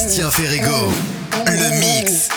Sébastien Ferrigo, le mix.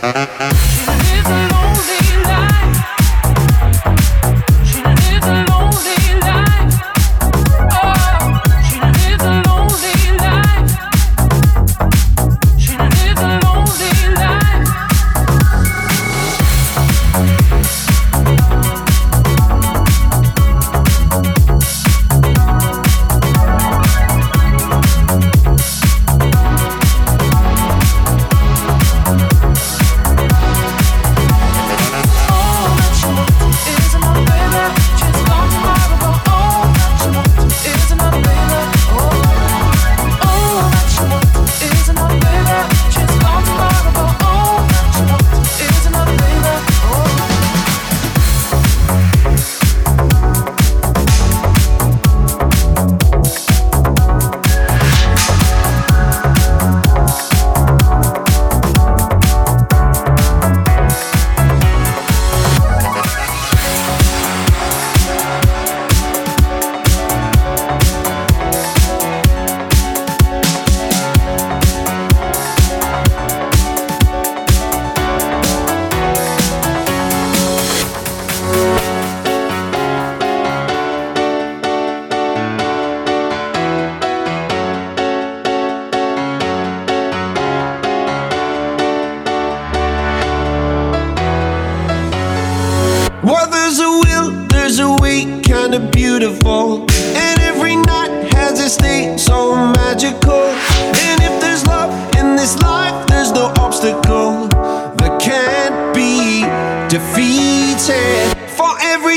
river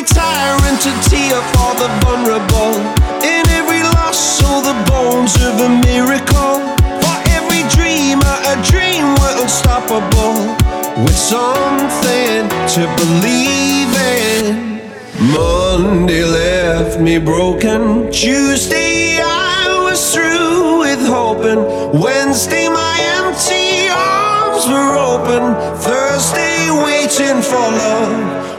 tyrant to tear for the vulnerable. In every loss, so the bones of a miracle. For every dreamer, a dream were unstoppable. With something to believe in. Monday left me broken. Tuesday, I was through with hoping. Wednesday, my empty arms were open. Thursday, waiting for love.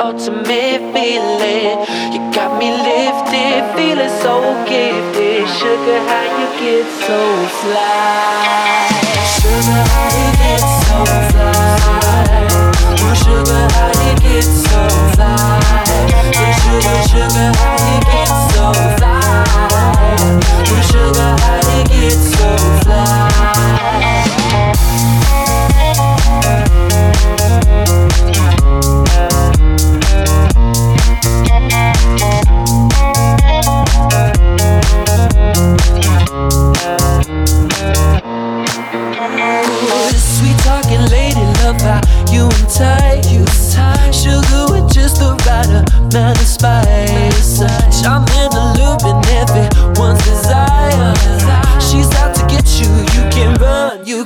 ultimate feeling. You got me lifted, feeling so gifted. Sugar, how you get so fly?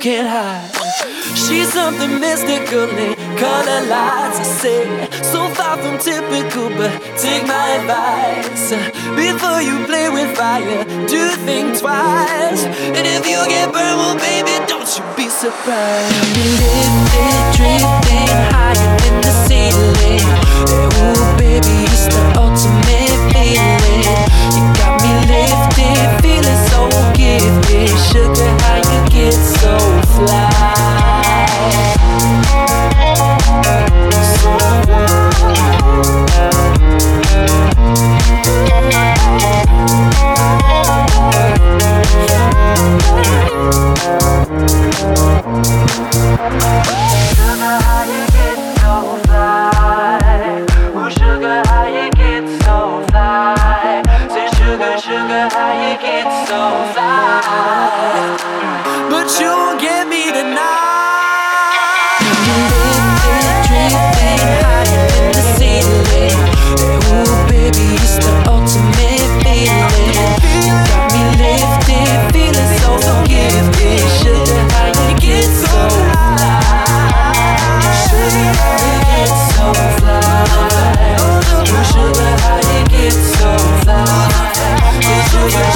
can't hide. She's something mystical and color lights. I say, so far from typical, but take my advice. Before you play with fire, do think twice. And if you get burned, well, baby, don't you be surprised. Lifted, drifting higher than the ceiling. Hey, ooh, baby, it's the ultimate feeling lifted, feeling so gifted. Sugar, how you get so fly? So.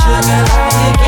sugar like you